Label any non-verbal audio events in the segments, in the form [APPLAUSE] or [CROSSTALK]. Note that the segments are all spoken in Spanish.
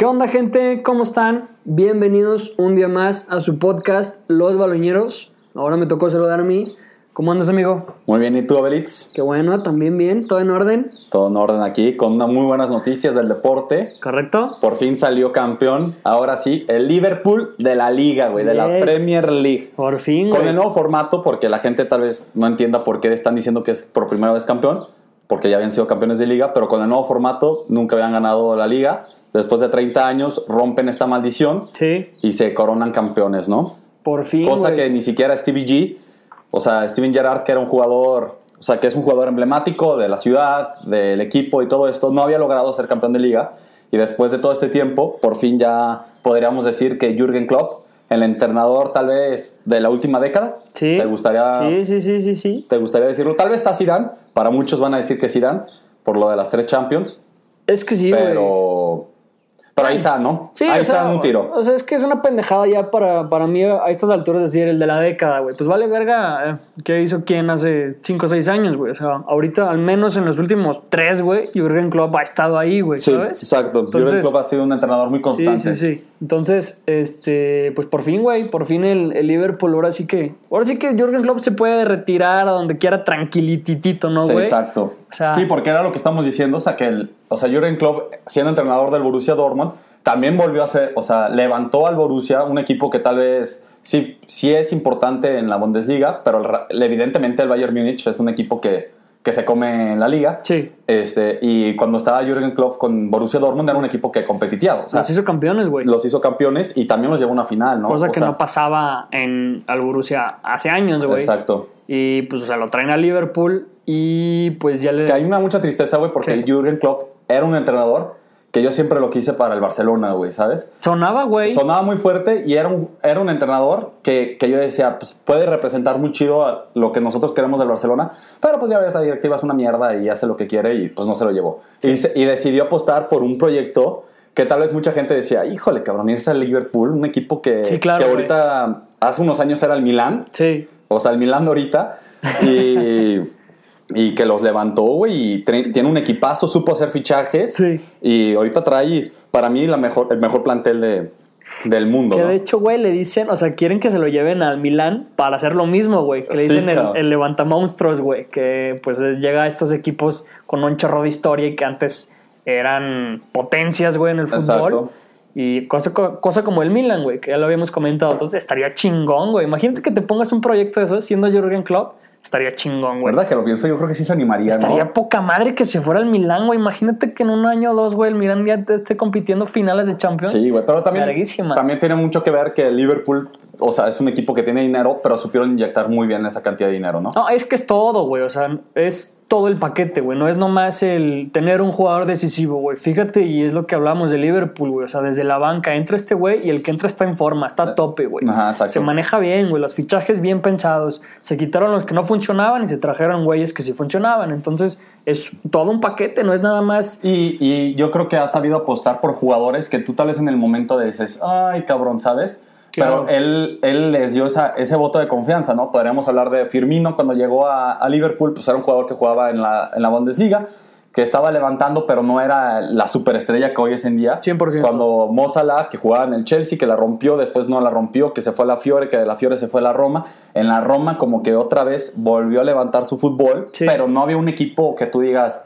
¿Qué onda, gente? ¿Cómo están? Bienvenidos un día más a su podcast Los Baloñeros. Ahora me tocó saludar a mí. ¿Cómo andas, amigo? Muy bien, ¿y tú, Abelitz? Qué bueno, también bien, todo en orden. Todo en orden aquí, con unas muy buenas noticias del deporte. ¿Correcto? Por fin salió campeón, ahora sí, el Liverpool de la liga, güey, de la Yes. Premier League. Por fin, Con güey. el nuevo formato, porque la gente tal vez no entienda por qué están diciendo que es por primera vez campeón, porque ya habían sido campeones de liga, pero con el nuevo formato nunca habían ganado la liga. Después de 30 años rompen esta maldición Sí, y se coronan campeones, ¿no? por fin, Cosa que ni siquiera Stevie G, o sea, Steven Gerrard, que era un jugador, o sea, que es un jugador emblemático de la ciudad, del equipo y todo esto, no había logrado ser campeón de liga. Y después de todo este tiempo, por fin ya podríamos decir que Jürgen Klopp, el entrenador tal vez de la última década, Sí. ¿te gustaría, Sí, sí, sí, sí, sí. ¿te gustaría decirlo? Tal vez está Zidane, para muchos van a decir que Zidane, por lo de las tres Champions, Es que sí, pero, pero ahí está, ¿no? Sí, ahí o sea, está un tiro. O sea, es que es una pendejada ya para, para mí a estas alturas decir el de la década, güey. Pues vale verga, eh, ¿qué hizo quién hace 5 o 6 años, güey? O sea, ahorita, al menos en los últimos 3, güey, Jürgen Klopp ha estado ahí, güey, Sí, ¿sabes? exacto. Entonces- Jürgen Klopp ha sido un entrenador muy Sí, constante. sí, sí. Entonces, este, pues por fin, güey, por fin el, el Liverpool, ahora sí que, ahora sí que Jürgen Klopp se puede retirar a donde quiera tranquilititito, ¿no, Sí, güey? exacto. O sea- sí, porque era lo que estamos diciendo, o sea, que el, o sea, Jürgen Klopp, siendo entrenador del Borussia Dortmund, también volvió a ser, o sea, levantó al Borussia, un equipo que tal vez sí, sí es importante en la Bundesliga, pero el evidentemente el Bayern Múnich es un equipo que, que se come en la liga. Sí. Este, y cuando estaba Jürgen Klopp con Borussia Dortmund era un equipo que competía, o sea, Los hizo campeones, güey. los hizo campeones y también los llevó a una final, ¿no? Cosa O que sea, no pasaba en al Borussia hace años, güey. Exacto. Y pues, o sea, lo traen a Liverpool y pues ya le. Que hay una mucha tristeza, güey, porque ¿Qué? el Jürgen Klopp era un entrenador que yo siempre lo quise para el Barcelona, güey, ¿sabes? Sonaba, güey. Sonaba muy fuerte y era un, era un entrenador que, que yo decía, pues puede representar muy chido a lo que nosotros queremos del Barcelona, pero pues ya ves, la directiva es una mierda y hace lo que quiere y pues no se lo llevó. Y, se- y decidió apostar por un proyecto que tal vez mucha gente decía, híjole, cabrón, irse al Liverpool, un equipo que, Sí, claro, que güey. ahorita, hace unos años era el Milán, Sí. o sea, el Milán ahorita. Y, [LAUGHS] y que los levantó, güey. Y tiene un equipazo, supo hacer fichajes. Sí. Y ahorita trae, para mí, la mejor, el mejor plantel de, del mundo. Que ¿no? de hecho, güey, le dicen, o sea, quieren que se lo lleven al Milán para hacer lo mismo, güey. Que le Sí, dicen el, el levanta monstruos, güey. Que pues es- llega a estos equipos con un chorro de historia y que antes eran potencias, güey, en el fútbol. Exacto. Y cosa, co- cosa como el Milan, güey, que ya lo habíamos comentado. Entonces estaría chingón, güey. Imagínate que te pongas un proyecto de eso siendo Jürgen Klopp. Estaría chingón, güey. ¿Verdad que lo pienso? Yo creo que sí se animaría, Estaría ¿no? poca madre que se fuera al Milán, güey. Imagínate que en un año o dos, güey, el Milán ya esté compitiendo finales de Champions. Sí, güey. Pero también, Larguísima. también tiene mucho que ver que el Liverpool, o sea, es un equipo que tiene dinero, pero supieron inyectar muy bien esa cantidad de dinero, ¿no? No, es que es todo, güey. O sea, es todo el paquete, güey. No es nomás el tener un jugador decisivo, güey. Fíjate, y es lo que hablamos de Liverpool, güey. O sea, desde la banca entra este güey y el que entra está en forma, está a tope, güey. Se maneja bien, güey. Los fichajes bien pensados. Se quitaron los que no funcionaban y se trajeron güeyes que sí funcionaban. Entonces, es todo un paquete, no es nada más. Y, y yo creo que ha sabido apostar por jugadores que tú tal vez en el momento dices, ay, cabrón, ¿sabes? Claro. Pero él, él les dio esa- ese voto de confianza, ¿no? Podríamos hablar de Firmino cuando llegó a, a Liverpool, pues era un jugador que jugaba en la, en la Bundesliga, que estaba levantando, pero no era la superestrella que hoy es en día. 100%. Cuando Mo Salah, que jugaba en el Chelsea, que la rompió, después no la rompió, que se fue a la Fiore, que de la Fiore se fue a la Roma. En la Roma como que otra vez volvió a levantar su fútbol, Sí. pero no había un equipo que tú digas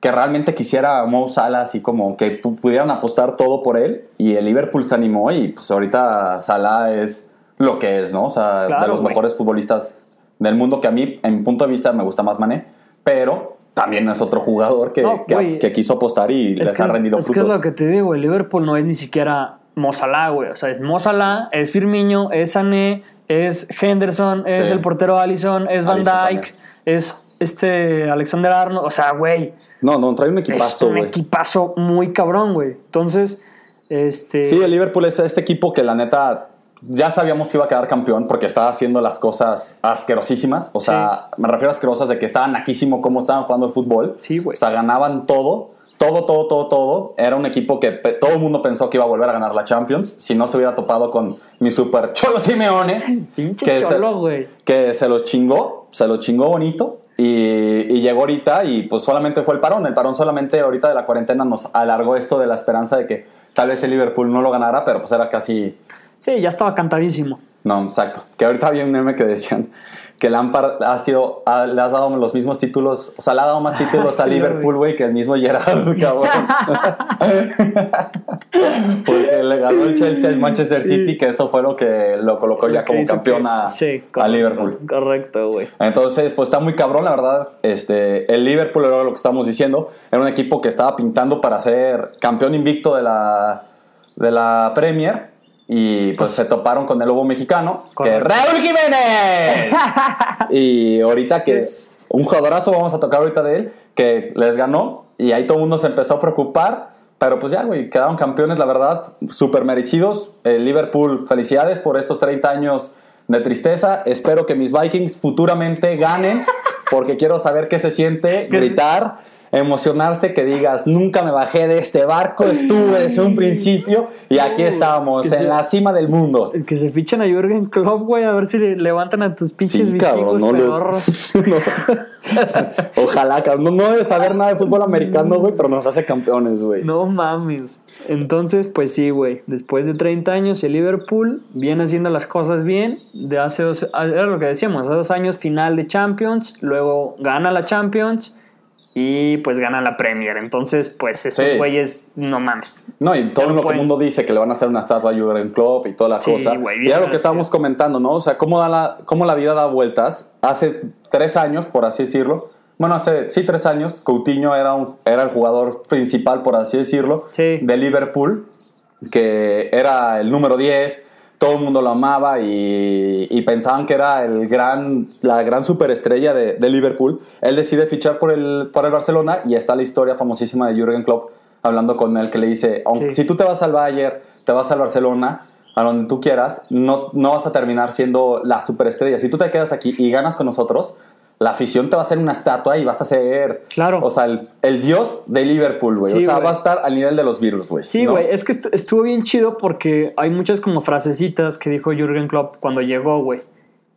que realmente quisiera a Mo Salah así como que pu- pudieran apostar todo por él y el Liverpool se animó y pues ahorita Salah es lo que es, ¿no? O sea, Claro, de los mejores futbolistas del mundo que a mí, en mi punto de vista, me gusta más Mané, pero también es otro jugador que, No, que- quiso apostar y Es les que, ha es, rendido es que frutos. es lo que te digo, el Liverpool no es ni siquiera Mo Salah, güey. O sea, es Mo Salah, es Firmino, es Sané, es Henderson, es Sí. el portero Allison, es Van Dyke, es este Alexander Arnold. O sea, güey, No, no, trae un es equipazo, un güey. equipazo muy cabrón, güey. Entonces, este... Sí, el Liverpool es este equipo que la neta ya sabíamos que iba a quedar campeón porque estaba haciendo las cosas asquerosísimas. O sea, me refiero a asquerosas de que estaban naquísimo cómo estaban jugando el fútbol. Sí, güey. O sea, ganaban todo. todo, todo, todo, todo. Era un equipo que todo el mundo pensó que iba a volver a ganar la Champions. Si no se hubiera topado con mi super Cholo Simeone, [LAUGHS] Pinche que, cholo, güey. que se los chingó. Se lo chingó bonito y, y llegó ahorita y pues solamente fue el parón. El parón solamente ahorita de la cuarentena nos alargó esto de la esperanza de que tal vez el Liverpool no lo ganara, pero pues era casi... Sí, ya estaba cantadísimo. No, exacto. Que ahorita había un meme que decían que Lampard ha sido, ha- le has dado los mismos títulos, o sea, le ha dado más [LAUGHS] títulos a Liverpool, güey, que el mismo Gerard, [LAUGHS] cabrón. [LAUGHS] Porque le ganó el Chelsea al Manchester Sí. City, que eso fue lo que lo colocó ya como campeón a, sí, a correcto, Liverpool. Correcto, güey. Entonces, pues está muy cabrón, la verdad. Este, el Liverpool era lo que estábamos diciendo. Era un equipo que estaba pintando para ser campeón invicto de la, de la Premier. Y pues, se toparon con el lobo mexicano, que. Raúl Jiménez. [LAUGHS] y ahorita que es un jugadorazo, vamos a tocar ahorita de él, que les ganó. Y ahí todo el mundo se empezó a preocupar. Pero pues ya, güey, quedaron campeones, la verdad, súper merecidos. Liverpool, felicidades por estos 30 años de tristeza. Espero que mis Vikings futuramente ganen, porque quiero saber qué se siente [LAUGHS] gritar, emocionarse, que digas, nunca me bajé de este barco, estuve desde un principio y aquí estamos, Que en se- la cima del mundo. Que se fichan a Jürgen Klopp, güey, a ver si le levantan a tus pinches Sí, cabrón, no pedorros. [LAUGHS] No. [LAUGHS] Ojalá, cabrón. No, no debe saber nada de fútbol americano, güey, pero nos hace campeones, güey. No mames. Entonces, pues sí, güey. Después de 30 años, el Liverpool viene haciendo las cosas bien. De hace dos, era lo que decíamos, hace dos años final de Champions, luego gana la Champions y pues gana la Premier. Entonces, pues esos Sí. güeyes, no mames. No, y todo lo que el mundo dice que le van a hacer una estatua a Jurgen Klopp y toda la Sí, cosa. güey, y era lo que estábamos comentando, ¿no? O sea, cómo, da la, cómo la vida da vueltas. Hace tres años, por así decirlo. Bueno, hace, sí, tres años, Coutinho era, un, era el jugador principal, por así decirlo, Sí. de Liverpool, que era el número 10. Todo el mundo lo amaba y, y pensaban que era el gran, la gran superestrella de, de Liverpool. Él decide fichar por el, por el Barcelona y está la historia famosísima de Jürgen Klopp hablando con él que le dice, aunque, Sí. si tú te vas al Bayern, te vas al Barcelona, a donde tú quieras, no, no vas a terminar siendo la superestrella. Si tú te quedas aquí y ganas con nosotros, la afición te va a hacer una estatua y vas a ser, Claro. o sea, el, el dios de Liverpool, güey. Sí, o sea, güey. va a estar al nivel de los virus, güey. Sí, ¿no? güey, es que est- estuvo bien chido porque hay muchas como frasecitas que dijo Jürgen Klopp cuando llegó, güey.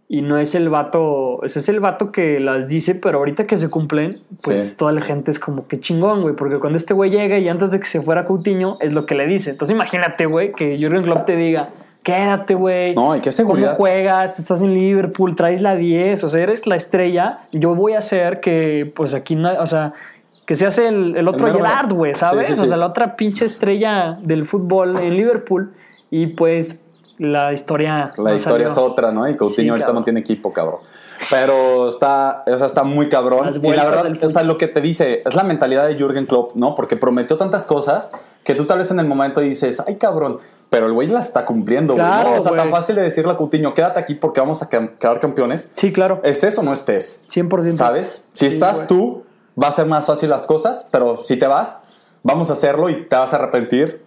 Y no es el vato, ese es el vato que las dice, pero ahorita que se cumplen, pues Sí. toda la gente es como que chingón, güey, porque cuando este güey llega y antes de que se fuera Coutinho, es lo que le dice. Entonces imagínate, güey, que Jürgen Klopp te diga, quédate, güey. No, y qué seguridad. ¿Cómo juegas? Estás en Liverpool, traes la 10, o sea, eres la estrella. Yo voy a hacer que, pues aquí, no, o sea, que seas el, el otro mero. Gerard, güey, ¿sabes? Sí, sí, O sea, la otra pinche estrella del fútbol en Liverpool. Y pues la historia. La no historia salió. es otra, ¿no? Y Coutinho ahorita cabrón. no tiene equipo, cabrón. Pero está, o sea, está muy cabrón. Las Y la verdad, o sea, lo que te dice es la mentalidad de Jürgen Klopp, ¿no? Porque prometió tantas cosas que tú tal vez en el momento dices, ay, cabrón. Pero el güey las está cumpliendo, güey. Claro, ¿no? O sea, tan fácil de decirle a Coutinho, quédate aquí porque vamos a quedar campeones. Sí, claro. Estés o no estés, 100%. ¿sabes? Si Sí, estás güey. tú, va a ser más fácil las cosas, pero si te vas, vamos a hacerlo y te vas a arrepentir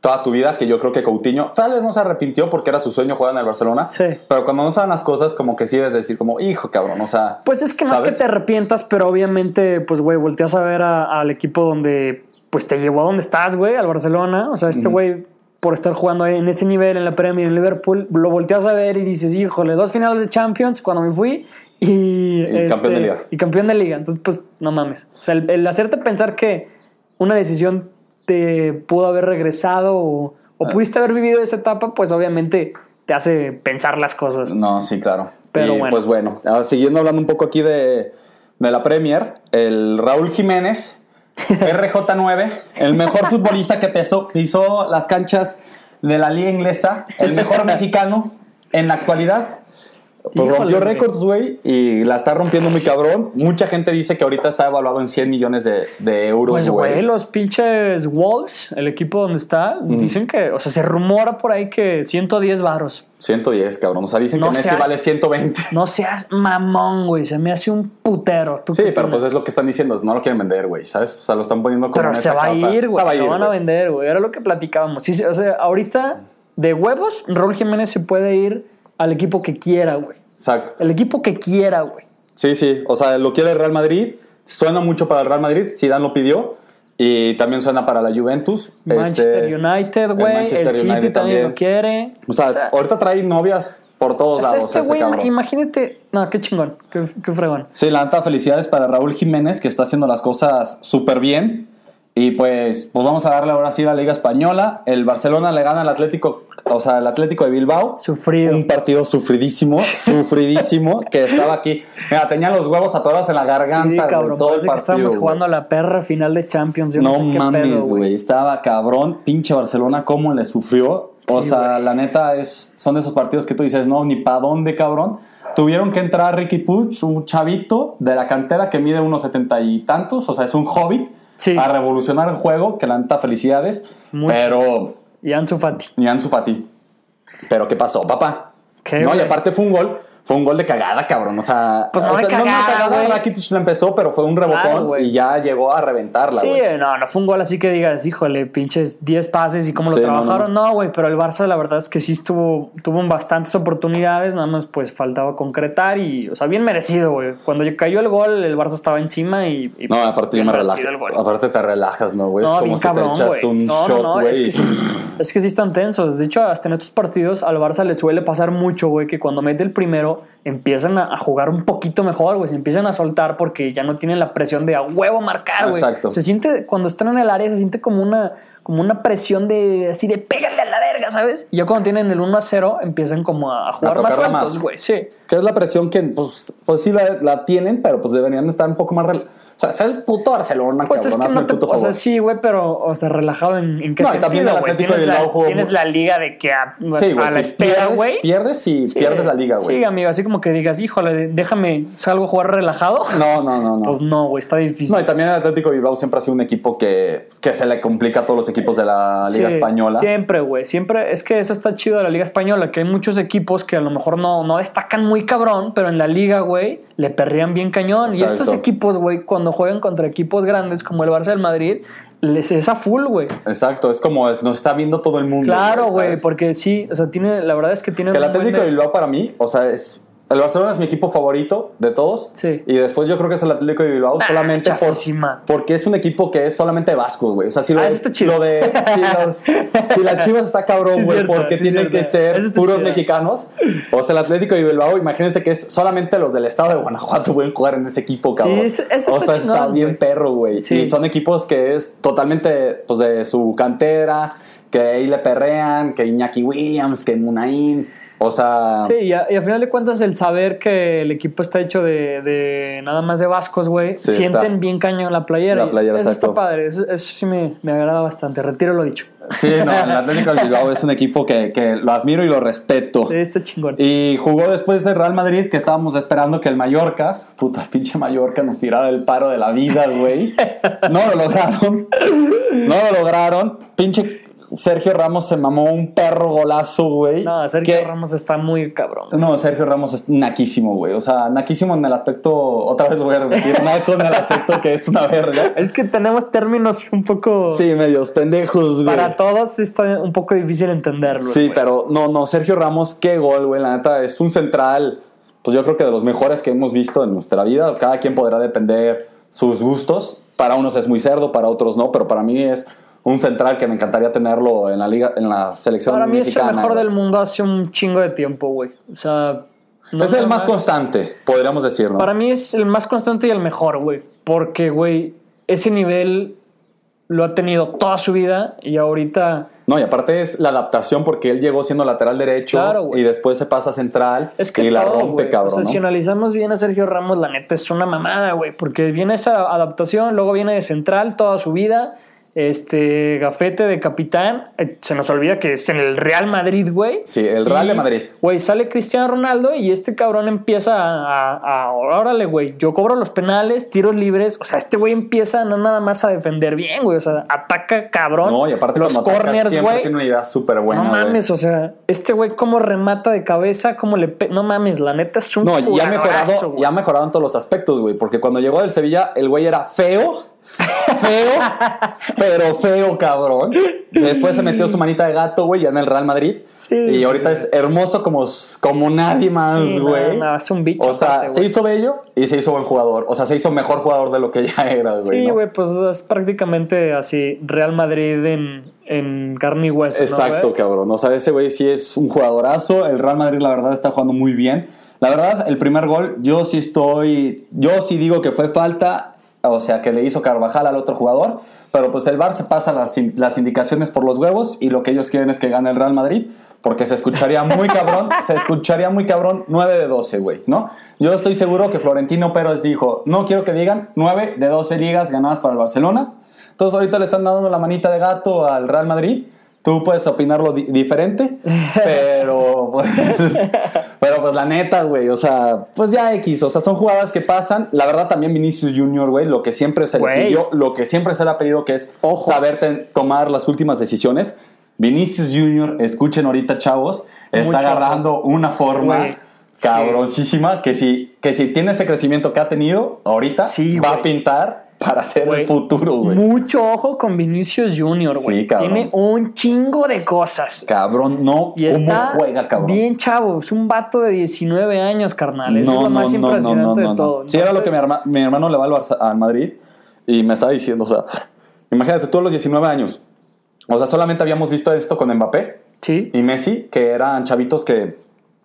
toda tu vida, que yo creo que Coutinho tal vez no se arrepintió porque era su sueño jugar en el Barcelona, Sí. pero cuando no saben las cosas, como que sí debes decir como, hijo, cabrón, o sea... Pues es que ¿sabes? que te arrepientas, pero obviamente, pues, güey, volteas a ver al equipo donde, pues, te llevó a donde estás, güey, al Barcelona. O sea, este güey, por estar jugando en ese nivel en la Premier en Liverpool, lo volteas a ver y dices, híjole, dos finales de Champions cuando me fui y, este, campeón de liga. Y campeón de liga. Entonces, pues, no mames. O sea, el, el hacerte pensar que una decisión te pudo haber regresado o, o Ah. pudiste haber vivido esa etapa, pues, obviamente te hace pensar las cosas. No, sí, claro. Pero Y, bueno. Pues bueno, ahora, siguiendo hablando un poco aquí de, de la Premier, el Raúl Jiménez, RJ9, el mejor futbolista que pesó- pisó las canchas de la liga inglesa, el mejor mexicano en la actualidad. Pues Híjole, rompió güey. récords, güey, y la está rompiendo muy cabrón. Mucha gente dice que ahorita está evaluado en 100 millones de, de euros, Pues, güey. güey, los pinches Wolves, el equipo donde está, dicen que, o sea, se rumora por ahí que 110 varos. 110, cabrón. O sea, dicen No que Messi seas- vale 120. No seas mamón, güey, se me hace un putero. ¿Tú Sí, pero pues es lo que están diciendo, no lo quieren vender, güey, ¿sabes? O sea, lo están poniendo como Pero se va ir, Se güey, va a ir, lo van a güey. vender, güey. Era lo que platicábamos. Sí, o sea, ahorita, de huevos, Raúl Jiménez se puede ir al equipo que quiera, güey. Exacto. El equipo que quiera, güey. Sí, sí. O sea, lo quiere el Real Madrid. Suena mucho para el Real Madrid. Zidane lo pidió. Y también suena para la Juventus. Manchester Este, United, güey. El, Manchester City United también, lo quiere. O sea, ahorita trae novias por todos lados. este güey, imagínate. No, qué chingón. Qué, qué fregón. Sí, la neta, felicidades para Raúl Jiménez, que está haciendo las cosas súper bien. Y pues, pues vamos a darle ahora sí a la Liga Española. El Barcelona le gana al Atlético, o sea, el Atlético de Bilbao. Sufrido. Un partido sufridísimo, [LAUGHS] sufridísimo, que estaba aquí. Mira, tenía los huevos atorados en la garganta Sí, cabrón. todo el que partido. estábamos güey. jugando a la perra final de Champions. Yo no, No sé mames, güey. Estaba cabrón. Pinche Barcelona, cómo le sufrió. O Sí, sea, la neta es, son esos partidos que tú dices, no, ni pa' dónde, cabrón. Tuvieron que entrar Ricky Puch, un chavito de la cantera que mide unos setenta y tantos, o sea, es un hobbit, Sí. a revolucionar el juego, que la neta, felicidades. Mucho. Pero, Y Ansu Fati. ni Ansu Fati. Pero, ¿qué pasó, papá? ¿Qué, no, y aparte fue un gol, fue un gol de cagada, cabrón. O sea, Pues no o de sea, cagada, güey. Rakitic la empezó, pero fue un rebotón Claro, güey. y ya llegó a reventarla, Sí, no, no fue un gol así que digas, híjole, pinches 10 pases y cómo Sí, lo no, trabajaron. No, güey, pero el Barça la verdad es que sí estuvo, tuvo bastantes oportunidades, nada más pues faltaba concretar y, o sea, bien merecido, güey. Cuando cayó el gol, el Barça estaba encima y... y, No, pues, aparte yo me relajo. Aparte te relajas, ¿no, güey? No, es como bien si cabrón, te echas un No, shot, no, no, güey. es que, sí, es que sí están tensos. De hecho, hasta en estos partidos al Barça le suele pasar mucho, güey, que cuando mete el primero empiezan a, a jugar un poquito mejor, güey. Se empiezan a soltar porque ya no tienen la presión de a huevo marcar, güey. Exacto. Se siente, cuando están en el área, se siente como una, como una presión de así de pégale a la verga, ¿sabes? Y ya cuando tienen el 1 a 0, empiezan como a jugar más sueltos, más. güey. Sí. Que es la presión que, pues, pues sí la, la tienen, pero pues deberían estar un poco más... rel- O sea, el puto Barcelona, Pues cabrón. es que no el te, puto o sea, sí, güey, pero, o sea, relajado en, en qué No, sentido, también el? Atlético de la, Bilbao jugó tienes muy- la liga de que a, Sí, güey, a la si espera, güey. Pierdes y Sí, pierdes la liga, güey. Sí, amigo, así como que digas, híjole, déjame, salgo a jugar relajado. No, no, no, no. Pues no, güey, está difícil. No, y también el Atlético de Bilbao siempre ha sido un equipo que, que se le complica a todos los equipos de la Liga Sí, Española. Siempre, güey. Siempre. Es que eso está chido de la Liga Española, que hay muchos equipos que a lo mejor no, no destacan muy cabrón, pero en la Liga, güey, le perrean bien cañón. Y estos equipos, güey, cuando juegan contra equipos grandes como el Barça del Madrid, les es a full, güey. Exacto, es como nos está viendo todo el mundo. Claro, güey, porque sí, o sea, tiene, la verdad es que tiene Que el Atlético de- Bilbao para mí, o sea, es. El Barcelona es mi equipo favorito de todos. Sí. Y después yo creo que es el Atlético de Bilbao Ah, solamente por, porque es un equipo que es solamente de vascos, güey. O sea, si lo, Ah, de, eso está chido. lo de. Si, los- si la Chivas está Sí, cabrón, güey, cierto, porque sí, tienen que ser puros chido. mexicanos. O sea, el Atlético de Bilbao, imagínense que es solamente los del estado de Guanajuato pueden jugar en ese equipo, cabrón. eso- eso o sea, está bien güey. perro, güey. Sí. Y son equipos que es totalmente pues, de su cantera, que ahí le perrean, que Iñaki Williams, que Munaín. O sea, Sí, y a, y a final de cuentas el saber que el equipo está hecho de, de nada más de vascos, güey, Sí, sienten está. bien cañón la playera. La playera, eso exacto. está padre, eso, eso sí me, me agrada bastante, retiro lo dicho. sí, no, el Atlético de Bilbao es un equipo que, que lo admiro y lo respeto. Sí, está chingón. Y jugó después de Real Madrid, que estábamos esperando que el Mallorca, puta pinche Mallorca, nos tirara el paro de la vida, güey. No lo lograron. No lo lograron. Pinche Sergio Ramos se mamó un perro golazo, güey. No, Sergio que- Ramos está muy cabrón. No, Sergio Ramos es naquísimo, güey. O sea, naquísimo en el aspecto, otra vez lo voy a repetir, [LAUGHS] naco en el aspecto que es una verga. Es que tenemos términos un poco... Sí, medios pendejos, güey. Para todos está un poco difícil entenderlo. Sí, güey. pero no, no, Sergio Ramos, qué gol, güey. La neta, es un central, pues yo creo que de los mejores que hemos visto en nuestra vida. Cada quien podrá depender sus gustos. Para unos es muy cerdo, para otros no, pero para mí es un central que me encantaría tenerlo en la liga, en la selección Para mí es mexicana. el mejor güey. del mundo hace un chingo de tiempo, güey. O sea... no es el nada más constante, podríamos decir, ¿no? Para mí es el más constante y el mejor, güey. Porque, güey, ese nivel lo ha tenido toda su vida y ahorita... No, y aparte es la adaptación porque él llegó siendo lateral derecho Claro, y después se pasa a central Es que y es la todo, rompe, güey. cabrón. O sea, ¿no? si analizamos bien a Sergio Ramos, la neta es una mamada, güey. Porque viene esa adaptación, luego viene de central toda su vida. Este gafete de capitán. Eh, Se nos olvida que es en el Real Madrid, güey. Sí, el Real Y, de Madrid. Güey, sale Cristiano Ronaldo y este cabrón empieza a, a, a- órale, güey, yo cobro los penales, tiros libres. O sea, este güey empieza no nada más a defender bien, güey. O sea, ataca cabrón. No, y aparte los corners, siempre güey. tiene una idea súper buena, no mames, o sea, este güey cómo remata de cabeza, cómo le... pe- No mames, la neta es un No, y ha mejorado, y ha mejorado en todos los aspectos, güey. Porque cuando llegó del Sevilla, el güey era feo. Feo, pero feo, cabrón. Después se metió su manita de gato, güey, ya en el Real Madrid. Sí, y ahorita sí. es hermoso como, como nadie más, Sí, no, güey. no, es un bicho O sea, aparte, se güey. hizo bello y se hizo buen jugador. O sea, se hizo mejor jugador de lo que ya era, güey. Sí, ¿no? güey, pues es prácticamente así Real Madrid en, en carne y hueso. ¿no, Exacto, güey? cabrón. O sea, ese güey sí es un jugadorazo. El Real Madrid, la verdad, está jugando muy bien. La verdad, el primer gol, yo sí estoy. Yo sí digo que fue falta. O sea, que le hizo Carvajal al otro jugador. Pero pues el VAR se pasa las, las indicaciones por los huevos. Y lo que ellos quieren es que gane el Real Madrid. Porque se escucharía muy cabrón. [LAUGHS] se escucharía muy cabrón 9 de 12, güey, ¿no? Yo estoy seguro que Florentino Pérez dijo: No quiero que digan 9 de 12 ligas ganadas para el Barcelona. Entonces ahorita le están dando la manita de gato al Real Madrid. Tú puedes opinarlo di- diferente, [LAUGHS] pero pues, pero pues la neta, güey, o sea, pues ya X, o sea, son jugadas que pasan. La verdad también Vinicius Junior, güey, lo que siempre se Güey. le pidió, lo que siempre se le ha pedido que es Ojo. saber tomar las últimas decisiones. Vinicius Junior, escuchen ahorita, chavos, está agarrando una forma Güey, cabrosísima que si que si tiene ese crecimiento que ha tenido ahorita Sí, va a pintar para ser el futuro, güey. Mucho ojo con Vinicius Junior, güey. Sí, cabrón. Tiene un chingo de cosas. Cabrón, no, Y ¿cómo está juega, cabrón? bien chavo. Es un vato de 19 años, carnal. Eso es lo más impresionante de todo. Sí, era lo que mi, Entonces, herma- mi hermano le va al, Barça- al Madrid y me estaba diciendo, o sea, imagínate tú a los 19 años. O sea, solamente habíamos visto esto con Mbappé Sí. y Messi, que eran chavitos que,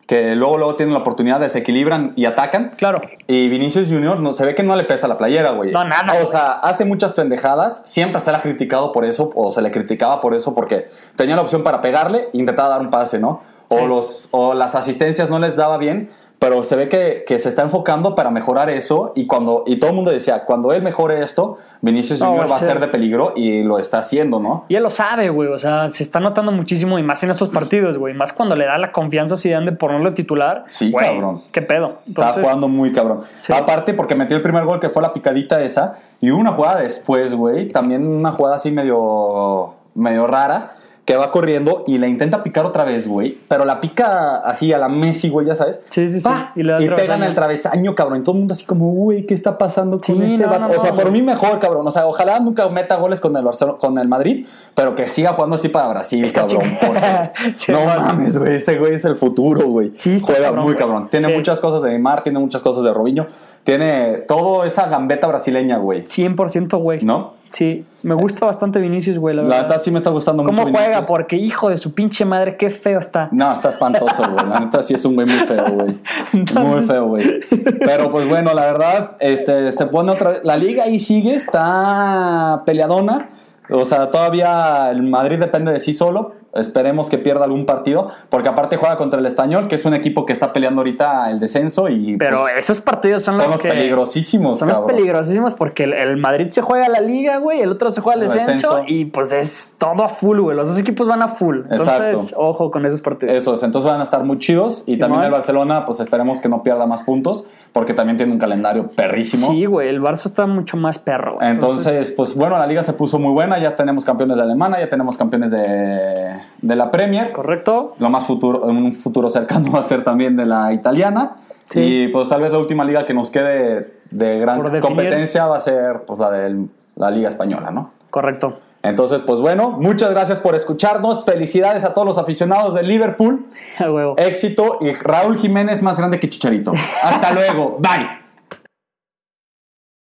que luego, luego tienen la oportunidad, desequilibran y atacan. Claro. Y Vinicius Junior no, se ve que no le pesa la playera, güey. No, nada, O sea, hace muchas pendejadas. Siempre se le ha criticado por eso, o se le criticaba por eso, porque tenía la opción para pegarle e intentaba dar un pase, ¿no? O, Sí. los, o las asistencias no les daba bien, pero se ve que, que se está enfocando para mejorar eso. Y, cuando, y todo el mundo decía, cuando él mejore esto, Vinicius No, Junior va a ser de peligro y lo está haciendo, ¿no? Y él lo sabe, güey. O sea, se está notando muchísimo y más en estos partidos, güey. Más cuando le da la confianza a Zidane de ponerlo titular. Sí, güey, cabrón. ¿Qué pedo? Entonces, jugando muy cabrón. Sí. Aparte, porque metió el primer gol que fue la picadita esa. Y hubo una jugada después, güey. También una jugada así medio, medio rara. Que va corriendo y la intenta picar otra vez, güey. Pero la pica así a la Messi, güey, ya sabes. Sí, sí, sí. Y le da el travesaño. el travesaño, cabrón. Y todo el mundo así como, güey, ¿qué está pasando con Sí, este no, vato? no, o sea, no, por mí mejor, cabrón. O sea, ojalá nunca meta goles con el, Barcelona, con el Madrid. Pero que siga jugando así para Brasil, cabrón. [LAUGHS] Sí, no vale. mames, güey. Ese güey es el futuro, güey. Sí, Juega cabrón, muy cabrón. Tiene Sí. muchas cosas de Neymar, tiene muchas cosas de Robinho. Tiene todo esa gambeta brasileña, güey. 100%, güey. ¿No? Sí. Me gusta bastante Vinicius, güey, la La verdad. neta sí me está gustando ¿Cómo mucho. juega? Vinicius. Porque, hijo de su pinche madre, qué feo está. No, está espantoso, [LAUGHS] güey. La neta sí es un güey muy feo, güey. Muy feo, güey. Pero pues bueno, la verdad, este, se pone otra vez. La liga ahí sigue, está peleadona. O sea, todavía el Madrid depende de sí solo. Esperemos que pierda algún partido. Porque aparte juega contra el Español, que es un equipo que está peleando ahorita el descenso. Y Pero pues, esos partidos son, son los los que... peligrosísimos, Son los peligrosísimos porque el, el Madrid se juega la liga, güey, el otro se juega el El descenso, y pues es todo a full, güey. Los dos equipos van a full. Entonces, Exacto. ojo con esos partidos. Eso es, entonces van a estar muy chidos. Y también el Barcelona, pues esperemos que no pierda más puntos. Porque también tiene un calendario perrísimo. Sí, güey, el Barça está mucho más perro. Entonces, pues bueno, la liga se puso muy buena. Ya tenemos campeones de Alemania, ya tenemos campeones de, de la Premier. ¿correcto? Lo más futuro, en un futuro cercano va a ser también de la italiana. Sí. Y pues tal vez la última liga que nos quede de gran Por definir. competencia va a ser pues la de la liga española, ¿no? Correcto. Entonces, pues bueno, muchas gracias por escucharnos. Felicidades a todos los aficionados de Liverpool. [LAUGHS] A huevo. Éxito y Raúl Jiménez más grande que Chicharito. [LAUGHS] Hasta luego. Bye.